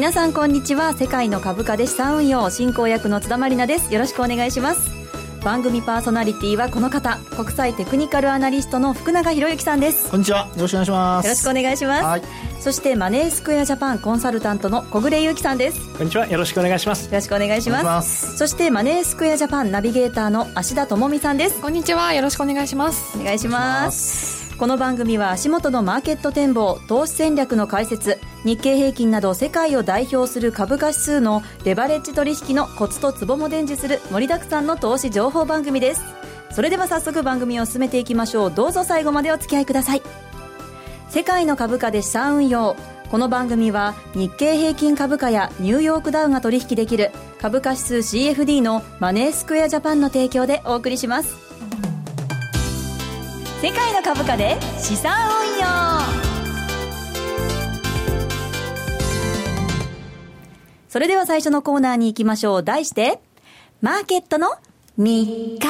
皆さんこんにちは。世界の株価で資産運用進行役の津田まりなです。よろしくお願いします。番組パーソナリティはこの方。国際テクニカルアナリストの福永博之さんです。こんにちは。よろしくお願いします。よろしくお願いします、はい、そしてマネースクエアジャパンコンサルタントの小暮優樹さんです。こんにちは。よろしくお願いします。よろしくお願いします。そしてマネースクエアジャパンナビゲーターの芦田智美さんです。こんにちは。よろしくお願いします。お願いしますこの番組は足元のマーケット展望投資戦略の解説日経平均など世界を代表する株価指数のレバレッジ取引のコツとツボも伝授する盛りだくさんの投資情報番組です。それでは早速番組を進めていきましょう。どうぞ最後までお付き合いください。世界の株価で資産運用。この番組は日経平均株価やニューヨークダウが取引できる株価指数 CFD のマネースクエアジャパンの提供でお送りします。世界の株価で資産運用。それでは最初のコーナーに行きましょう。題してマーケットの見方。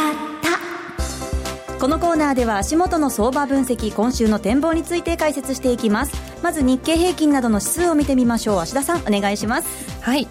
このコーナーでは足元の相場分析今週の展望について解説していきます。まず日経平均などの指数を見てみましょう。芦田さんお願いします。はい。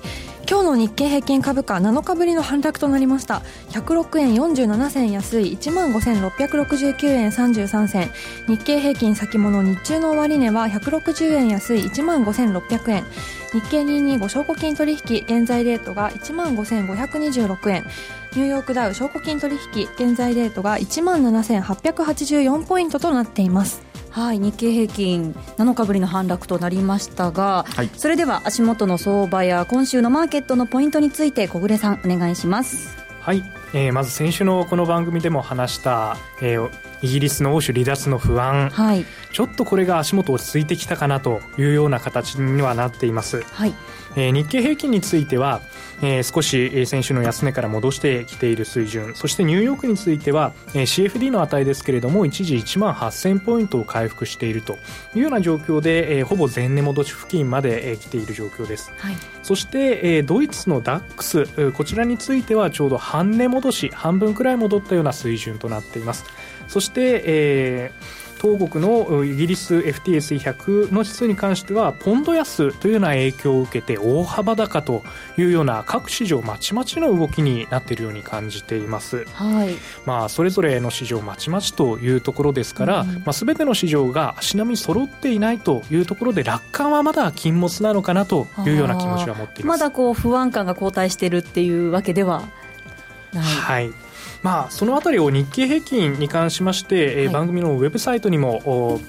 今日の日経平均株価7日ぶりの反落となりました。106円47銭安い1万5669円33銭。日経平均先物日中の終値は160円安い1万5600円。日経225証拠金取引現在レートが1万5526円。ニューヨークダウ証拠金取引現在レートが1万7884ポイントとなっています。はい、日経平均7日ぶりの反落となりましたが、はい、それでは足元の相場や今週のマーケットのポイントについて小暮さんお願いします。はい、えー、まず先週のこの番組でも話した、えー、イギリスの欧州離脱の不安、はい、ちょっとこれが足元落ち着いてきたかなというような形にはなっています、はいえー、日経平均についてはえー、少し先週の安値から戻してきている水準。そしてニューヨークについては、えー、CFD の値ですけれども一時1万8000ポイントを回復しているというような状況で、えー、ほぼ前値戻し付近まで、えー、来ている状況です、はい、そして、えー、ドイツのダックスこちらについてはちょうど半値戻し半分くらい戻ったような水準となっています。そして、えー東国のイギリス FTSE100 の指数に関してはポンド安というような影響を受けて大幅高というような各市場まちまちの動きになっているように感じています、はい。まあ、それぞれの市場まちまちというところですから、うん、まあ、全ての市場が足並み揃っていないというところで楽観はまだ禁物なのかなというような気持ちは持っています。まだこう不安感が後退しているっていうわけではない。はいまあ、そのあたりを日経平均に関しまして、はい、番組のウェブサイトにも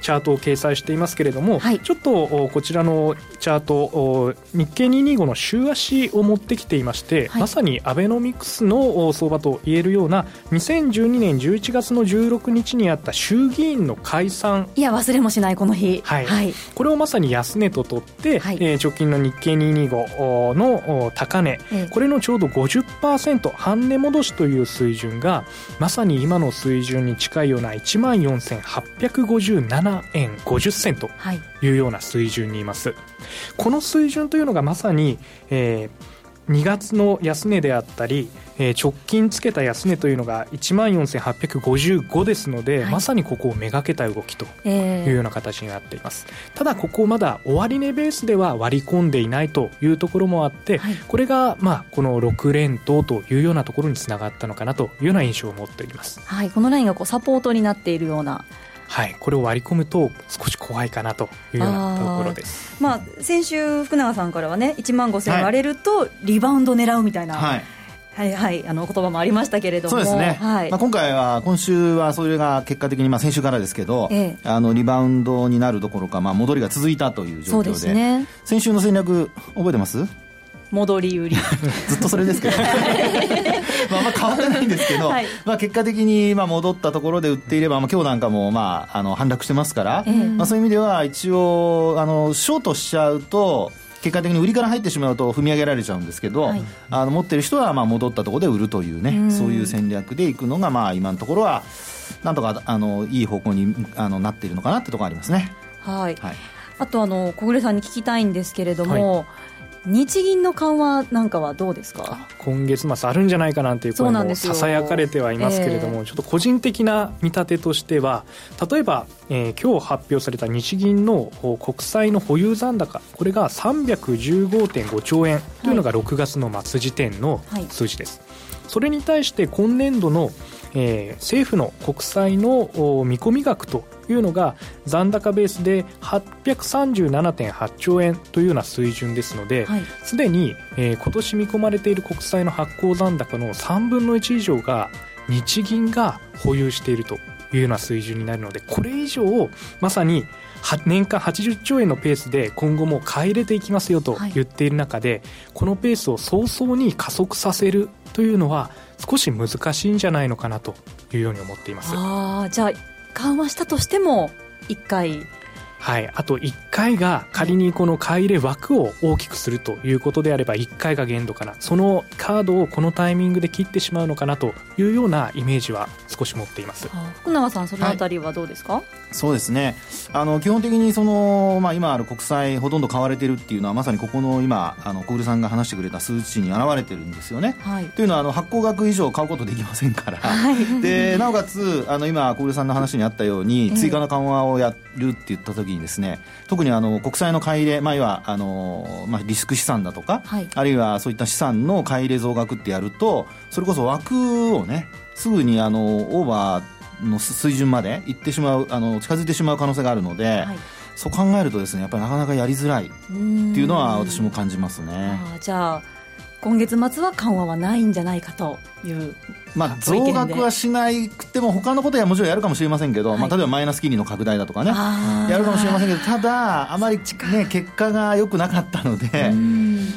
チャートを掲載していますけれども、はい、ちょっとこちらのチャート日経225の週足を持ってきていまして、はい、まさにアベノミクスの相場と言えるような2012年11月の16日にあった衆議院の解散。いや忘れもしないこの日、はい、はい、これをまさに安値と取って、はい、えー、直近の日経225の高値、これのちょうど50%半値戻しという水準がまさに今の水準に近いような1万4857 7円50銭とい。うような水準にいます、はい、この水準というのがまさに、えー、2月の安値であったり、えー、直近つけた安値というのが1万4855ですので、はい、まさにここをめがけた動きというような形になっています、えー、ただここまだ終値ベースでは割り込んでいないというところもあって、はい、これがまあこの6連投というようなところにつながったのかなというような印象を持っております、はい、このラインがこうサポートになっているようなはい、これを割り込むと少し怖いかなというようなところです。まあ先週福永さんからはね1万5000割れるとリバウンド狙うみたいな。はい。はいはい、あの言葉もありましたけれども、そうですね、はい、まあ、今回は、今週はそれが結果的に、まあ、先週からですけど、ええ、あのリバウンドになるどころか、まあ、戻りが続いたという状況で、ですね、先週の戦略、覚えてます？戻り売り。ずっとそれですけど まあまあ変わってないんですけど、はい、まあ結果的にまあ戻ったところで売っていれば、まあ、今日なんかもまああの反落してますから、えー、まあ、そういう意味では一応あのショートしちゃうと結果的に売りから入ってしまうと踏み上げられちゃうんですけど、はい、あの持ってる人はまあ戻ったところで売るというね、うそういう戦略でいくのがまあ今のところはなんとかあのいい方向にあのなっているのかなってところありますね。はい、はい、あとあの小暮さんに聞きたいんですけれども、はい日銀の緩和なんかはどうですか？今月末あるんじゃないかなという声もささやかれてはいますけれども、えー、ちょっと個人的な見立てとしては例えば、えー、今日発表された日銀の国債の保有残高これが315.5兆円というのが6月の末時点の数字です、はいはい、それに対して今年度のえー、政府の国債の見込み額というのが残高ベースで837.8兆円というような水準ですのですで、はい、に、えー、今年見込まれている国債の発行残高の3分の1以上が日銀が保有しているというような水準になるのでこれ以上まさに年間80兆円のペースで今後も買い入れていきますよと言っている中で、はい、このペースを早々に加速させるというのは少し難しいんじゃないのかなというように思っています。あじゃあ緩和したとしても1回はい、あと1回が仮にこの買い入れ枠を大きくするということであれば1回が限度かな。そのカードをこのタイミングで切ってしまうのかなというようなイメージは少し持っています。福永さんそのあたりはどうですか、はい、そうですね。あの基本的にその、まあ、今ある国債ほとんど買われてるっていうのはまさにここの今あの小暮さんが話してくれた数値に表れてるんですよね、はい、というのはあの発行額以上買うことできませんから、はい、でなおかつあの今小暮さんの話にあったように追加の緩和をやるって言った時にですね特にあの国債の買い入れ、まあ、あの、まあ、リスク資産だとか、はい、あるいはそういった資産の買い入れ増額ってやるとそれこそ枠をねすぐにあのオーバーの水準まで行ってしまうあの近づいてしまう可能性があるので、はい、そう考えるとですねやっぱりなかなかやりづらいっていうのは私も感じますね。あじゃあ今月末は緩和はないんじゃないかという。まあ、増額はしなくても他のことはもちろんやるかもしれませんけど、はい、まあ、例えばマイナス金利の拡大だとかね。やるかもしれませんけどただあまり、ね、結果が良くなかったので、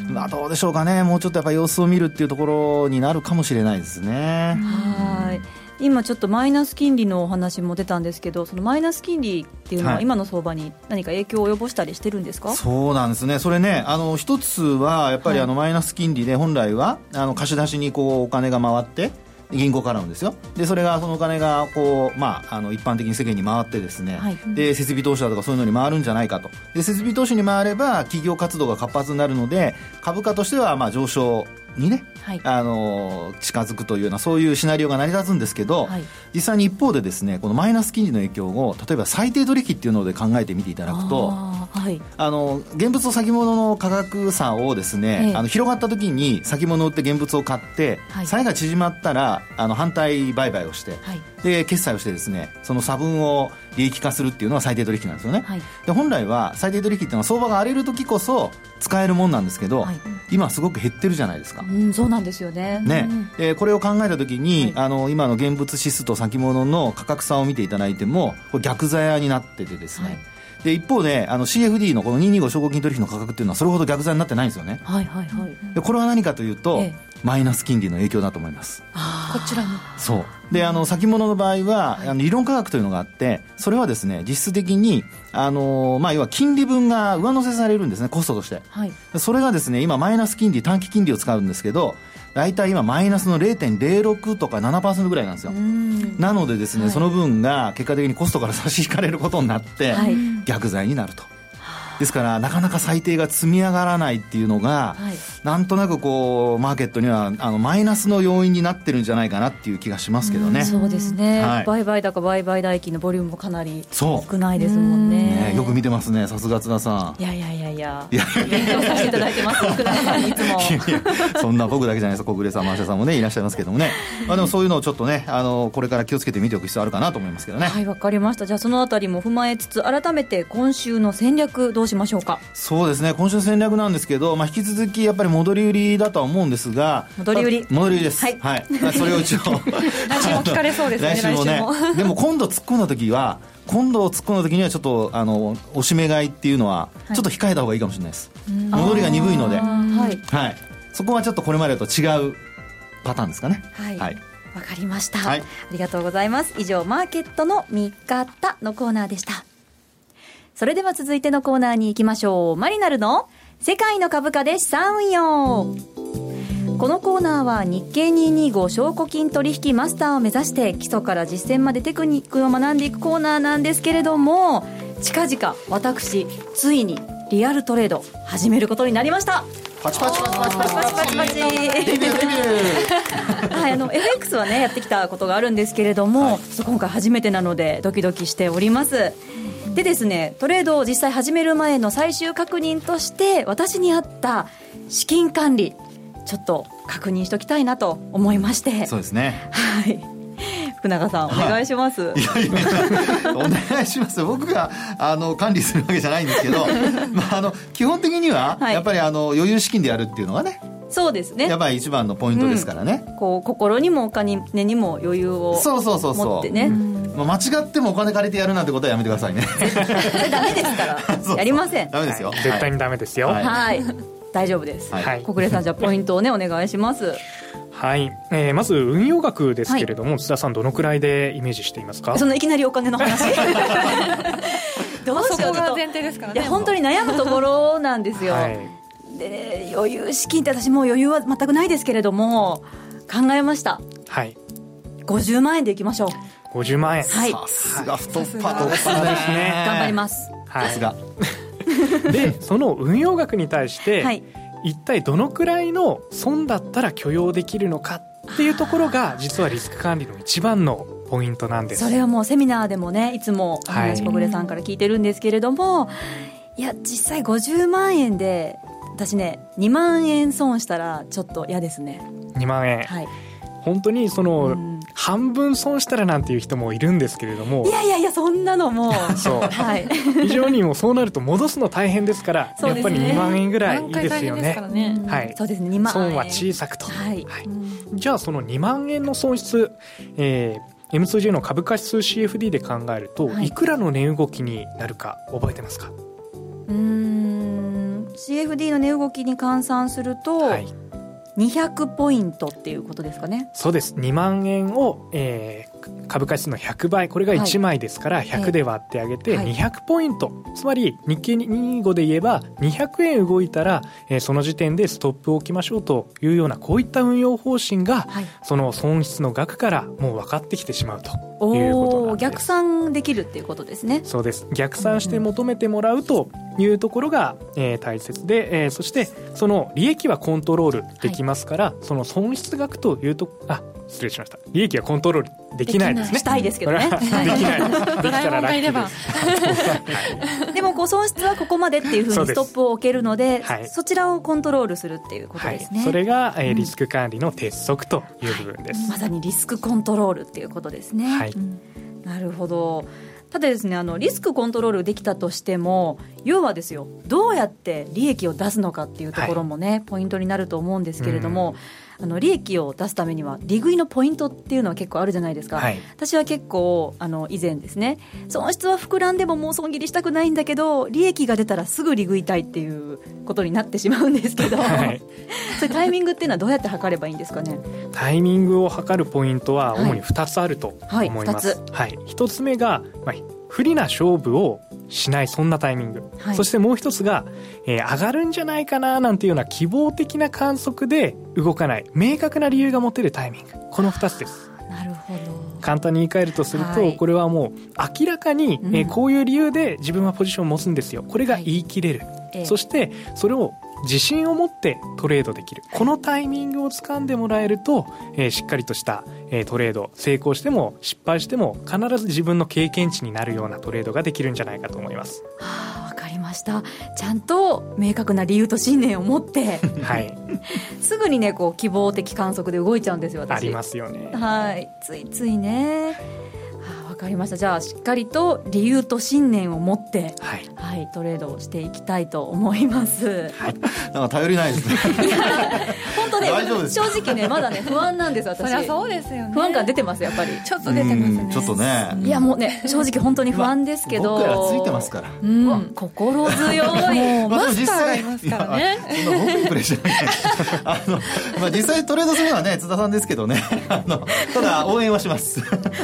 まあ、どうでしょうかね。もうちょっとやっぱ様子を見るっていうところになるかもしれないですね。はい今ちょっとマイナス金利のお話も出たんですけどそのマイナス金利っていうのは今の相場に何か影響を及ぼしたりしてるんですか、はい、そうなんですね。それねあの一つはやっぱりあのマイナス金利で本来はあの貸し出しにこうお金が回って銀行からのですよ。でそれがそのお金がこう、まあ、あの一般的に世間に回ってですね、はい、で設備投資だとかそういうのに回るんじゃないかと。で設備投資に回れば企業活動が活発になるので株価としてはまあ上昇にね、はい、あの近づくというようなそういうシナリオが成り立つんですけど、はい、実際に一方でですねこのマイナス金利の影響を例えば最低取引っていうので考えてみていただくとあ、はい、あの現物と先物の価格差をですね、ええ、あの広がった時に先物を売って現物を買って、はい、差異が縮まったらあの反対売買をして、で決済をしてですねその差分を利益化するっていうのが最低取引なんですよね、はい、で本来は最低取引っていうのは相場が荒れる時こそ使えるもんなんですけど、はい、今すごく減ってるじゃないですか、うん、そうなんですよね。ね、うん、これを考えた時に、はい、あの今の現物指数と先物の価格差を見ていただいてもこれ逆ザヤになっててですね、で一方であの CFD のこの225証拠金取引の価格っていうのはそれほど逆ザになってないんですよね、はいはいはい、でこれは何かというと、ええマイナス金利の影響だと思います。こちらも。そう。であの先物の場合は、はい、あの理論価格というのがあってそれはですね実質的にあの、まあ、要は金利分が上乗せされるんですねコストとして、はい、それがですね今マイナス金利短期金利を使うんですけど大体今マイナスの0.06とか7%ぐらいなんですよ。なのでですね、はい、その分が結果的にコストから差し引かれることになって、逆剤になるとですからなかなか最低が積み上がらないっていうのが、はい、なんとなくこうマーケットにはあのマイナスの要因になってるんじゃないかなっていう気がしますけどね、うそうですね、はい、売買高売買代金のボリュームもかなり少ないですもんね。ねよく見てますねさすが津田さん。いやいやいやいや。勉強させていただいてます さんいつも。そんな僕だけじゃないです小暮さんマーシャさんもねいらっしゃいますけどもね、まあ、でもそういうのをちょっとねあのこれから気をつけて見ておく必要あるかなと思いますけどね。はいわかりました。じゃあそのあたりも踏まえつつ改めて今週の戦略どうしましょうか。そうですね。今週戦略なんですけど、まあ、引き続きやっぱり戻り売りだとは思うんですが戻り売り。戻り売りです、はい、はい、それを一応。来週も聞かれそうですね 来週もね。でも今度突っ込んだ時は今度突っ込んだ時にはちょっとあのおしめ買いっていうのはちょっと控えた方がいいかもしれないです、はい、戻りが鈍いので、はい、はい、そこはちょっとこれまでと違うパターンですかね。はい、はい。わかりました、はい、ありがとうございます。以上マーケットの見方のコーナーでしたそれでは続いてのコーナーに行きましょう。マリナルの世界の株価で資産運用。このコーナーは日経225証拠金取引マスターを目指して基礎から実践までテクニックを学んでいくコーナーなんですけれども、近々私、ついにリアルトレード始めることになりました。パチパチパチパチパチパチパチパチはいあの FX はねやってきたことがあるんですけれども、はい、今回初めてなのでドキドキしておりますでですねトレードを実際始める前の最終確認として私に合った資金管理ちょっと確認しておきたいなと思いまして。そうですね。はい。福永さんお願いします、はい、いやいや お願いします。僕があの管理するわけじゃないんですけど、まあ、あの基本的には、やっぱりあの余裕資金でやるっていうのがねそうですね。やっぱり一番のポイントですからね、うん、こう心にもお金にも余裕をそうそうそうそう。ね、まあ、間違ってもお金借りてやるなんてことはやめてくださいね。ダメですから。やりません。ダメですよ、はい、絶対にダメですよ。はい、はい、大丈夫です、はい、小暮さんじゃあポイントをねお願いします。はい、えー、まず運用額ですけれども、はい、津田さんどのくらいでイメージしていますか？そのいきなりお金の話？どうしようが前提ですからねいや本当に悩むところなんですよ、はい。で余裕資金って私もう余裕は全くないですけれども考えました。はい。50万円でいきましょう50万円。はい。さすが太っ腹ですね。頑張ります。さすが。でその運用額に対して、はい、一体どのくらいの損だったら許容できるのかっていうところが実はリスク管理の一番のポイントなんです。それはもうセミナーでもねいつも話小暮さんから聞いてるんですけれども、いや実際50万円で私ね2万円損したらちょっと嫌ですね。2万円。はい。本当にその、半分損したらなんていう人もいるんですけれども。いやいやいやそんなのもそう、はい、非常にもそうなると戻すの大変ですから、ね、やっぱり2万円ぐらいいいですよね、ね、はい、そうですね。2万損は小さくと、はい、はい、じゃあその2万円の損失、えー、M2J の株価指数 CFD で考えると、はい、いくらの値動きになるか覚えてますか？うん。CFD の値動きに換算すると、はい、200ポイントっていうことですかね。そうです。2万円を、えー、株価指数の100倍これが1枚ですから100で割ってあげて200ポイント、はい、つまり日経25で言えば200円動いたら、えー、その時点でストップを置きましょうというようなこういった運用方針が、はい、その損失の額からもう分かってきてしまうということなんです。逆算できるっていうことですね。そうです。逆算して求めてもらうというところが、えー、大切で、えー、そしてその利益はコントロールできますから、はい、その損失額というとあ失礼しました。利益はコントロールできないですね。したいですけどね。できない。できたらラッキーです。でもこう損失はここまでっていうふうにストップを置けるのでそちらをコントロールするっていうことですね、はい、それが、えー、リスク管理の鉄則という部分です、まさにリスクコントロールっていうことですね、はい、うん、なるほど。ただですねあのリスクコントロールできたとしても要はですよどうやって利益を出すのかっていうところもね、はい、ポイントになると思うんですけれども、あの利益を出すためには利食いのポイントっていうのは結構あるじゃないですか、はい、私は結構あの以前ですね。損失は膨らんでももう損切りしたくないんだけど利益が出たらすぐ利食いたいっていうことになってしまうんですけど、はい、それタイミングっていうのはどうやって測ればいいんですかね？タイミングを測るポイントは主に2つあると思います、はいはい、1つ目が、まあ、不利な勝負をしないそんなタイミング、はい、そしてもう一つが、えー、上がるんじゃないかななんていうような希望的な観測で動かない明確な理由が持てるタイミング。この2つです。なるほど。簡単に言い換えるとすると、はい、これはもう明らかに、えー、こういう理由で自分はポジションを持つんですよ。これが言い切れる、はい、そしてそれを自信を持ってトレードできる。このタイミングをつかんでもらえると、えー、しっかりとした、えー、トレード成功しても失敗しても必ず自分の経験値になるようなトレードができるんじゃないかと思います。はあ、わかりました。ちゃんと明確な理由と信念を持って。はい。すぐにねこう希望的観測で動いちゃうんですよ私。ありますよね。はい。ついついねかりました。じゃあしっかりと理由と信念を持って、はい、はい、トレードをしていきたいと思います、はい、なんか頼りないですね。本当ね正直ねまだね不安なんです私。そりゃそうですよね。不安感出てますやっぱり。ちょっと出てますね。ちょっとね。いやもうね正直本当に不安ですけど、僕らついてますから。うん。心強い。もうマスターがいますからね。そんな僕にプレッシャー あの、まあ、実際トレードするのはね津田さんですけどね。あのただ応援はします。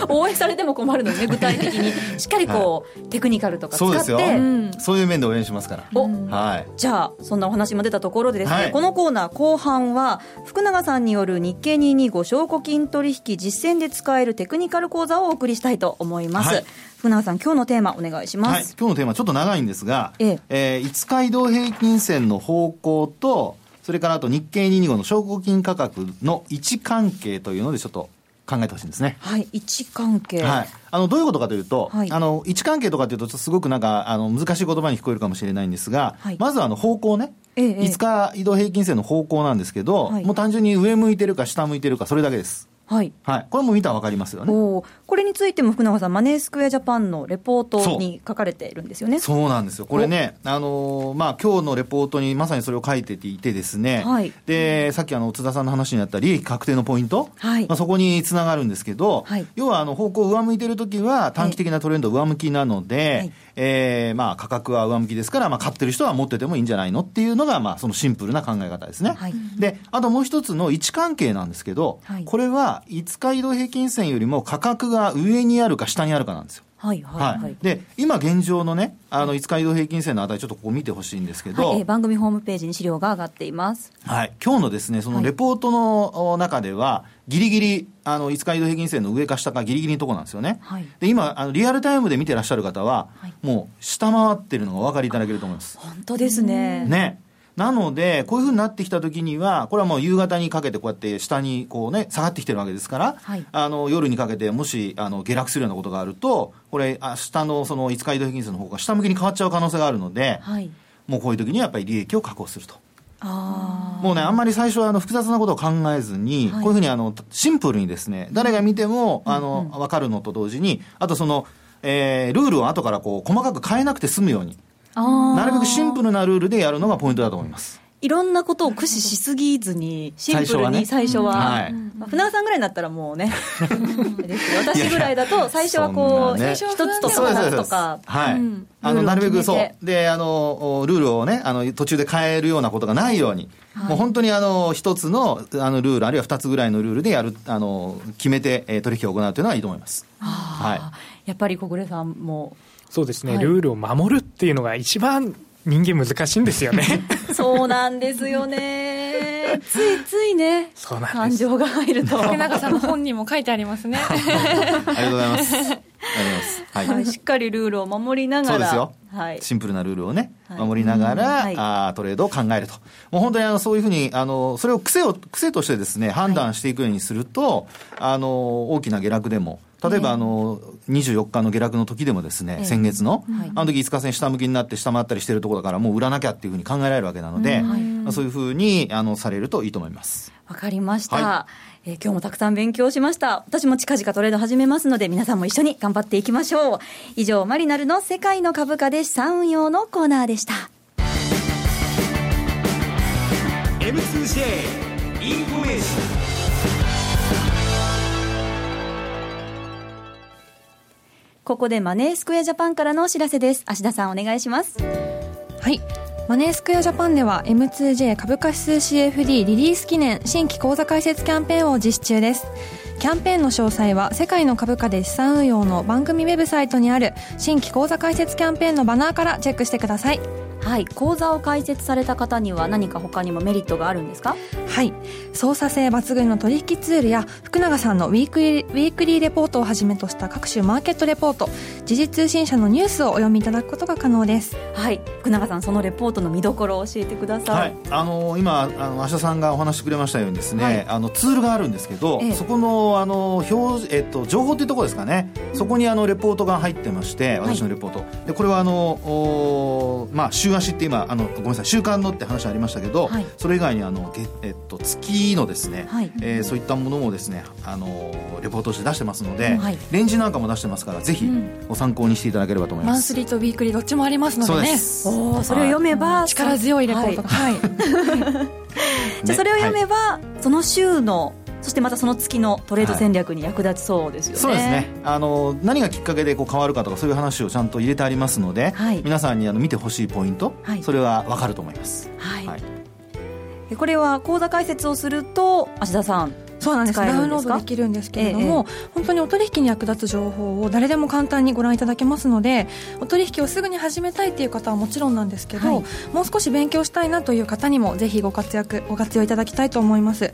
応援されても困るのね 具体的に。しっかりこう、はい、テクニカルとか使って。そうですよ、うん、そういう面で応援しますから。お、はい、じゃあそんなお話も出たところでですね、はい、このコーナー後半は福永さんによる日経225証拠金取引実践で使えるテクニカル講座をお送りしたいと思います、はい。福永さん、今日のテーマお願いします。はい、今日のテーマちょっと長いんですが、ええ。えー、5日移動平均線の方向と、それからあと日経225の証拠金価格の位置関係というのでちょっと考えてほしいんですね。はい、位置関係。はい。あの、どういうことかというと、はい、あの、位置関係とかというと、すごくなんか、あの、難しい言葉に聞こえるかもしれないんですが、はい、まずあの、方向ね。ええ、5日移動平均線の方向なんですけど、はい、もう単純に上向いてるか下向いてるか、それだけです。はい。はい。これも見たらわかりますよね。これについても福永さん、マネースクエアジャパンのレポートに書かれているんですよね。そうなんですよ。これね、あのー、まあ、今日のレポートにまさにそれを書いていてですね、はい。で、さっきあの、津田さんの話にあった利益確定のポイント、はい。まあ、そこにつながるんですけど、はい。要はあの、方向上向いてるときは短期的なトレンド上向きなので、はい。えー、まあ、価格は上向きですから、まあ、買ってる人は持っててもいいんじゃないのっていうのが、まあ、そのシンプルな考え方ですね。はい、で、あともう一つの位置関係なんですけど、はい、これは5日移動平均線よりも価格が上にあるか下にあるかなんですよ。はいはいはい、で今現状のねあの5日移動平均線の値ちょっとここ見てほしいんですけど、はい、えー、番組ホームページに資料が上がっています。はい。今日のですねそのレポートの中では、ぎりぎりあの5日移動平均線の上か下かぎりぎりのところなんですよね、はい、で今あのリアルタイムで見てらっしゃる方は、はい、もう下回ってるのがお分かりいただけると思います。本当ですね。ねなので、こういうふうになってきたときには、これはもう夕方にかけてこうやって下にこうね、下がってきてるわけですから、はい、あの、夜にかけてもし、あの、下落するようなことがあると、これ、明日のその5日移動平均線の方が下向きに変わっちゃう可能性があるので、はい、もうこういう時にはやっぱり利益を確保すると。もうね、あんまり最初はあの複雑なことを考えずに、はい、こういうふうにあのシンプルにですね、誰が見ても、あの、わかるのと同時に、あとその、えー、ルールを後からこう細かく変えなくて済むように。なるべくシンプルなルールでやるのがポイントだと思います。いろんなことを駆使しすぎずに、シンプルに最初は、船川さんぐらいになったらもうね、私ぐらいだと、最初はこう、一、つとそうつとか、はい、あのなるべくそう、であのルールをねあの、途中で変えるようなことがないように、もう本当にあの一つのあのルール、あるいは二つぐらいのルールでやるあの決めて、えー、取引を行うというのはいいと思います。はい、やっぱり小暮さんもそうですね、はい、ルールを守るっていうのが一番人間難しいんですよね。そうなんですよね。ついついね感情が入ると。竹中さんの本にも書いてありますね。ありがとうございます。はい、はい、しっかりルールを守りながら。そうですよ、はい、シンプルなルールをね、守りながら、はい、あトレードを考えると。もう本当にあのそういうふうにあのそれを癖を癖としてですね判断していくようにすると、あの大きな下落でも例えば、あの、24日の下落の時でもですね、先月の、あの時5日線下向きになって下回ったりしてるところだから、もう売らなきゃっていうふうに考えられるわけなので、そういうふうに、あの、されるといいと思います。わかりました。はえ今日もたくさん勉強しました。私も近々トレード始めますので、皆さんも一緒に頑張っていきましょう。以上、マリナルの世界の株価で資産運用のコーナーでした。M2J ここでマネースクエアジャパンからのお知らせです。芦田さんお願いします。はい。マネースクエアジャパンでは M2J 株価指数 CFD リリース記念新規講座開設キャンペーンを実施中です。キャンペーンの詳細は世界の株価で資産運用の番組ウェブサイトにある新規講座開設キャンペーンのバナーからチェックしてください。はい。講座を開設された方には何か他にもメリットがあるんですか？はい。操作性抜群の取引ツールや福永さんのウィークリーウィークリーレポートをはじめとした各種マーケットレポート時事通信社のニュースをお読みいただくことが可能です。はい。福永さんそのレポートの見どころを教えてください、はい、あの今あの芦田さんがお話してくれましたようにですね、はい、あのツールがあるんですけど、ええ、そこのあの表、えっと、情報というところですかね。そこにあのレポートが入ってまして私のレポート、はい、でこれはあのおまあ週足って今あのごめんなさい週間のって話ありましたけど、はい、それ以外にあの、えっと、月のですね、はい、えー、そういったものもですねあのレポートして出してますので、はい、レンジなんかも出してますからぜひご参考にしていただければと思います、マンスリーとウィークリーどっちもありますのでね。おそれを読めば、力強いレポートはい、じゃあそれを読めば、その週のそしてまたその月のトレード戦略に役立ちそうですよね、はい、そうですね。あの何がきっかけでこう変わるかとかそういう話をちゃんと入れてありますので、はい、皆さんにあの見てほしいポイント、はい、それは分かると思います、はい。これは口座開設をすると芦田さんそうなんです。ダウンロードできるんですけれども、ええ、本当にお取引に役立つ情報を誰でも簡単にご覧いただけますのでお取引をすぐに始めたいという方はもちろんなんですけど、はい、もう少し勉強したいなという方にもぜひご活躍ご活用いただきたいと思います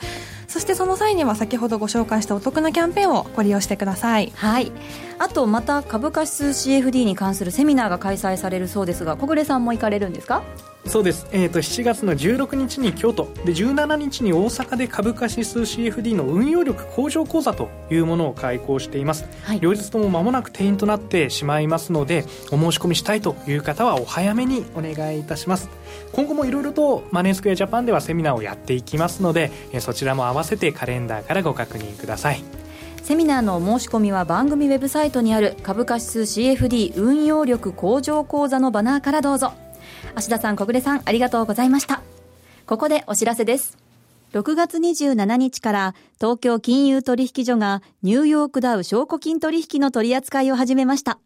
そしてその際には先ほどご紹介したお得なキャンペーンをご利用してください。はい。あとまた株価指数 CFD に関するセミナーが開催されるそうですが小暮さんも行かれるんですか？そうです、えーと、7月の16日に京都。で17日に大阪で株価指数 CFD の運用力向上講座というものを開講しています、はい、両日とも間もなく定員となってしまいますのでお申し込みしたいという方はお早めにお願いいたします今後もいろいろとマネースクエアジャパンではセミナーをやっていきますのでそちらも合わせてカレンダーからご確認ください。セミナーの申し込みは番組ウェブサイトにある株価指数 CFD 運用力向上講座のバナーからどうぞ。芦田さん小暮さんありがとうございました。ここでお知らせです。6月27日から東京金融取引所がニューヨークダウ証拠金取引の取り扱いを始めました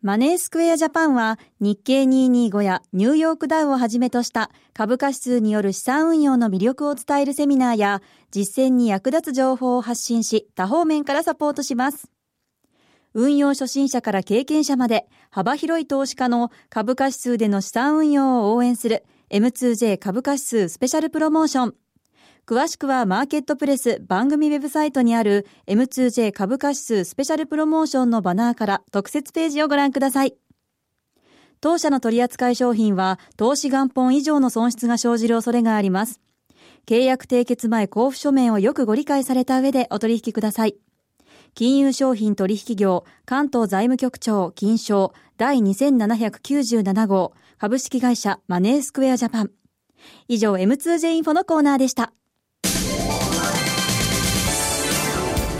マネースクエアジャパンは日経225やニューヨークダウをはじめとした株価指数による資産運用の魅力を伝えるセミナーや実践に役立つ情報を発信し多方面からサポートします。運用初心者から経験者まで幅広い投資家の株価指数での資産運用を応援する M2J 株価指数スペシャルプロモーション。詳しくはマーケットプレス番組ウェブサイトにある M2J 株価指数スペシャルプロモーションのバナーから特設ページをご覧ください。当社の取扱い商品は投資元本以上の損失が生じる恐れがあります。契約締結前交付書面をよくご理解された上でお取引ください。金融商品取引業関東財務局長金賞第2797号株式会社マネースクエアジャパン。以上 M2J インフォのコーナーでした。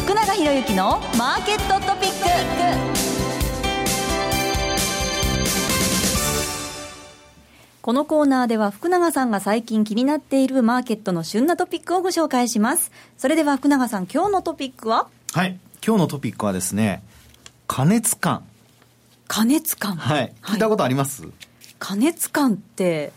福永博之のマーケットトピック。このコーナーでは福永さんが最近気になっているマーケットの旬なトピックをご紹介します。それでは福永さん、今日のトピックは？はい。今日のトピックはですね、加熱感。加熱感はい。聞いたことあります、はい、加熱感って、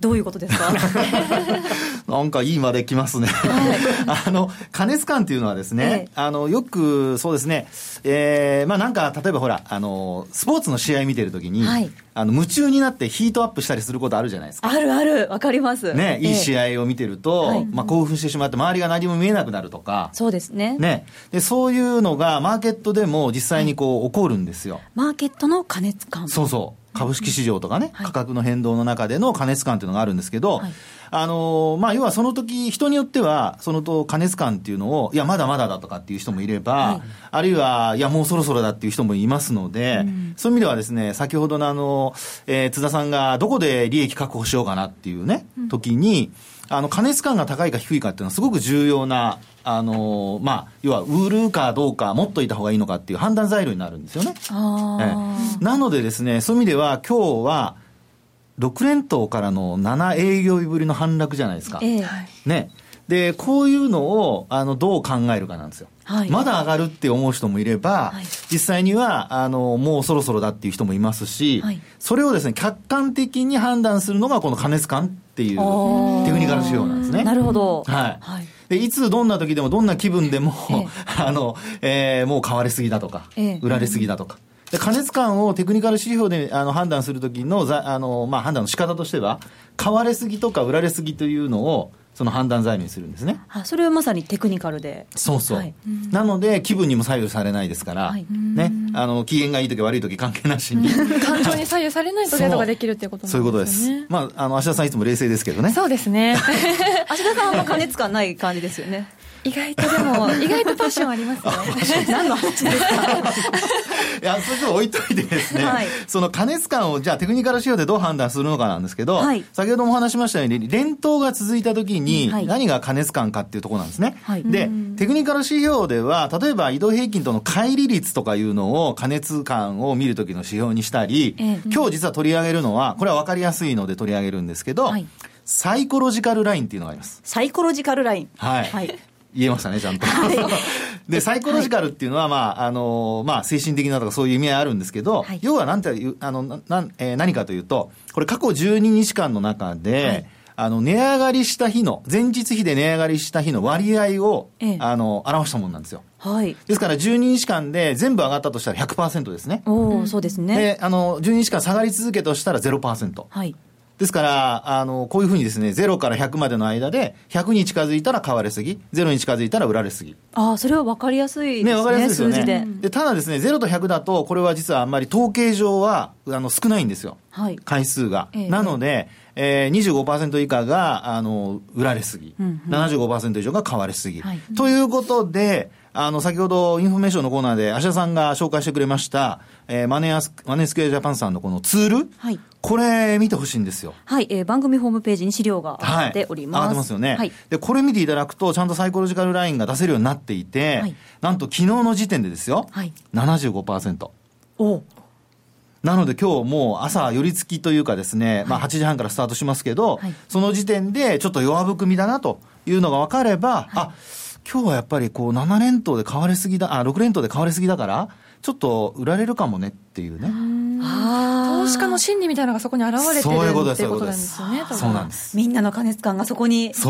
どういうことですか？なんかいいまで来ますね。はい、あの、加熱感っていうのはですね、ええ、あの、よく、そうですね、えー、まあなんか、例えばほら、あの、スポーツの試合見てるときに、はい、あの、夢中になってヒートアップしたりすることあるじゃないですか。あるある、わかります。ね、いい試合を見てると、え、まあ興奮してしまって周りが何も見えなくなるとか。そうですね。ね。で、そういうのがマーケットでも実際にこう、起こるんですよ。マーケットの加熱感。そうそう。株式市場とかね、価格の変動の中での加熱感っていうのがあるんですけど、あのまあ、要はその時人によっては、そのと加熱感っていうのを、いや、まだまだだとかっていう人もいれば、あるいは、いや、もうそろそろだっていう人もいますので、そういう意味ではですね、先ほどのあの、えー、津田さんがどこで利益確保しようかなっていうね、時に、あの、加熱感が高いか低いかっていうのはすごく重要なあのまあ、要は売るかどうか、持っといた方がいいのかっていう判断材料になるんですよね。え。なのでですね、そういう意味では、今日は、6連投からの7営業日ぶりの反落じゃないですか。えー、ね。で、こういうのを、あの、どう考えるかなんですよ。はい、まだ上がるって思う人もいれば、はい、実際には、あの、もうそろそろだっていう人もいますし、はい、それをですね、客観的に判断するのが、この加熱感っていうテクニカル仕様なんですね。なるほど。はい。で、いつどんな時でもどんな気分でも、え あの、えー、もう買われすぎだとか、え売られすぎだとか。で加熱感をテクニカル指標であの判断するときのあの、まあ、判断の仕方としては、買われすぎとか売られすぎというのを、その判断材料にするんですね。あそれはまさにテクニカルで。そうそう。はい、なので、気分にも左右されないですから、はい、ね、あの、機嫌がいい時悪い時関係なしに。感情に左右されないトレードができるっていうことなんですね。そういうことです。まあ、あの、芦田さんいつも冷静ですけどね。そうですね。芦田さんは加熱感ない感じですよね。意外とでも、意外とパッションありますね。何の話ですか？いや、それと置いといてですね、はい、その加熱感をじゃあテクニカル仕様でどう判断するのかなんですけど、はい、先ほども話しましたように、連投が続いたときに、何が加熱感かっていうところなんですね。はい、で、テクニカル指標では、例えば移動平均との乖離率とかいうのを加熱感を見るときの指標にしたり、えー、今日実は取り上げるのは、これは分かりやすいので取り上げるんですけど、サイコロジカルラインっていうのがあります。サイコロジカルライン。はい。はい、言えましたね、ちゃんと。はい、で、サイコロジカルっていうのは、まあ、あの、まあ、精神的なとかそういう意味合いあるんですけど、はい、要は何て、あの、な、えー、何かというと、これ過去12日間の中で、はいあの、値上がりした日の、前日比で値上がりした日の割合を、ええ、あの、表したものなんですよ。はい。ですから、12日間で全部上がったとしたら100%ですね。おお、そうですね。で、あの、12日間下がり続けとしたら0%。はい。ですから、あの、こういうふうにですね、0から100までの間で、100に近づいたら買われすぎ、0に近づいたら売られすぎ。ああ、それは分かりやすいですね。ね、分かりやすいですよね。でただですね、0と100だと、これは実はあんまり統計上は、あの、少ないんですよ。はい。回数が。えなので、えー、25%以下が、あの、売られすぎ。うんうん、75%以上が買われすぎ。はい、ということで、あの、先ほどインフォメーションのコーナーで、芦田さんが紹介してくれました、えー、マネーマネースクエアジャパンさんのこのツール、はい、これ見てほしいんですよ。はい、えー、番組ホームページに資料が上がっております。はい、上がってますよね。はい。で、これ見ていただくと、ちゃんとサイコロジカルラインが出せるようになっていて、はい、なんと昨日の時点でですよ、はい、75%。おなので今日もう朝寄り付きというかですね、まあ8時半からスタートしますけど、はい、その時点でちょっと弱含みだなというのが分かれば、はい、あ、今日はやっぱりこう7連投で買われすぎだ、あ、6連投で買われすぎだから、ちょっと売られるかもねっていうね。投資家の心理みたいなのがそこに現れてるそういうことなんですよね。そうなんです。みんなの加熱感がそこに現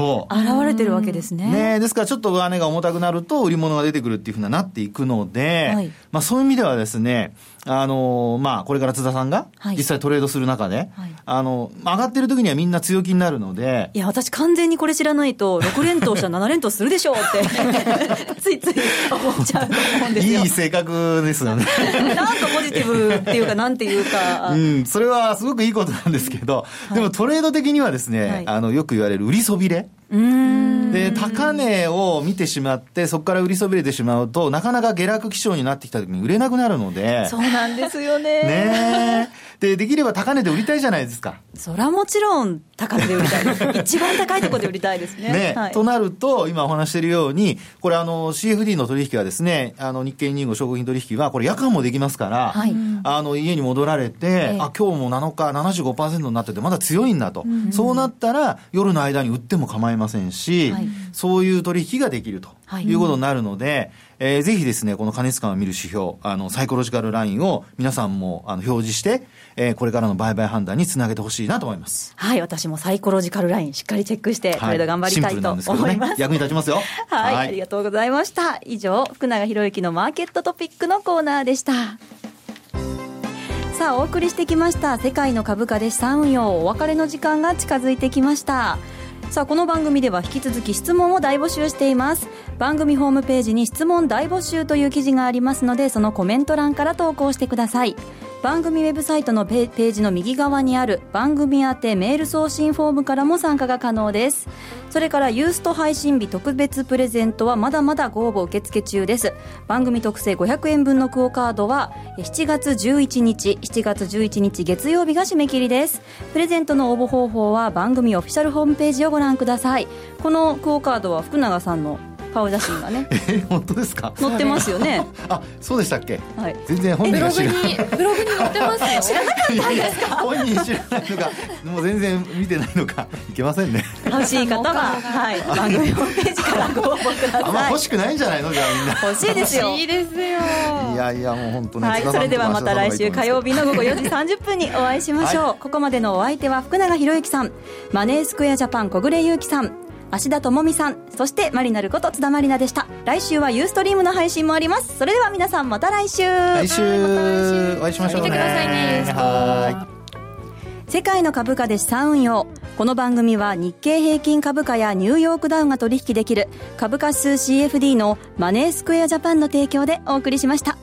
れてるわけですね。ねですからちょっと上値が重たくなると売り物が出てくるっていうふうになっていくので、はい、まあそういう意味ではですね、あのまあ、これから津田さんが実際トレードする中で、はい、あの、上がってる時にはみんな強気になるので。いや、私完全にこれ知らないと、6連投したら7連投するでしょうって ついつい思っちゃうと思うんですよ。いい性格ですよね。なんかポジティブっていうか、なんていうか。うん、それはすごくいいことなんですけど、はい、でもトレード的にはですね、はい、あの、よく言われる売りそびれ。で、高値を見てしまって、そこから売りそびれてしまうと、なかなか下落基調になってきた時に売れなくなるので。そうなんですよね。ねで、できれば高値で売りたいじゃないですか。それはもちろん高値で売りたいです。一番高いところで売りたいですね。ね、はい、となると、今お話しているように、これあの、CFD の取引はですね、あの、日経2 5証拠品取引は、これ夜間もできますから、はい、あの、家に戻られて、えー、あ、今日も7日75%になってて、まだ強いんだと。うんうん、そうなったら、夜の間に売っても構いませんし、はい、そういう取引ができるということになるので、えー、ぜひですね、この加熱感を見る指標、あの、サイコロジカルラインを皆さんもあの表示して、えー、これからの売買判断につなげてほしいなと思います。はい、私もサイコロジカルラインしっかりチェックして、トレード頑張りたいと思います。ね、役に立ちますよ はい。はい、ありがとうございました。以上、福永博之のマーケットトピックのコーナーでした。さあ、お送りしてきました、世界の株価で資産運用、お別れの時間が近づいてきました。さあこの番組では引き続き質問を大募集しています。番組ホームページに質問大募集という記事がありますのでそのコメント欄から投稿してください。番組ウェブサイトのページの右側にある番組宛てメール送信フォームからも参加が可能です。それからユースト配信日特別プレゼントはまだまだご応募受付中です。番組特製500円分のクオカードは7月11日7月11日月曜日が締め切りです。プレゼントの応募方法は番組オフィシャルホームページをご覧ください。このクオカードは福永さんの顔写真がね。え本当ですか？載ってますよね。あそうでしたっけ、はい、全然本人が知らない。ブログに載ってますよ。知らなかったんですか？本人知らないのか。もう全然見てないのか。いけませんね。欲しい方ははい。番組ホームページからご応募ください。あんま欲しくないんじゃないの？じゃあみんな。欲しいですよ。欲しいですよ。いやいやもう本当ね、はい、それではまた来週火曜日の午後4時30分にお会いしましょう、はい、ここまでのお相手は福永博之さん。マネースクエアジャパン小暮優樹さん芦田智美さんそしてマリナルこと津田まりなでした。来週はユーストリームの配信もあります。それでは皆さんまた来週。来週,、はい、また来週。お会いしましょう、ね、見てくださいね。はい。世界の株価で資産運用。この番組は日経平均株価やニューヨークダウが取引できる株価指数 CFD のマネースクエアジャパンの提供でお送りしました。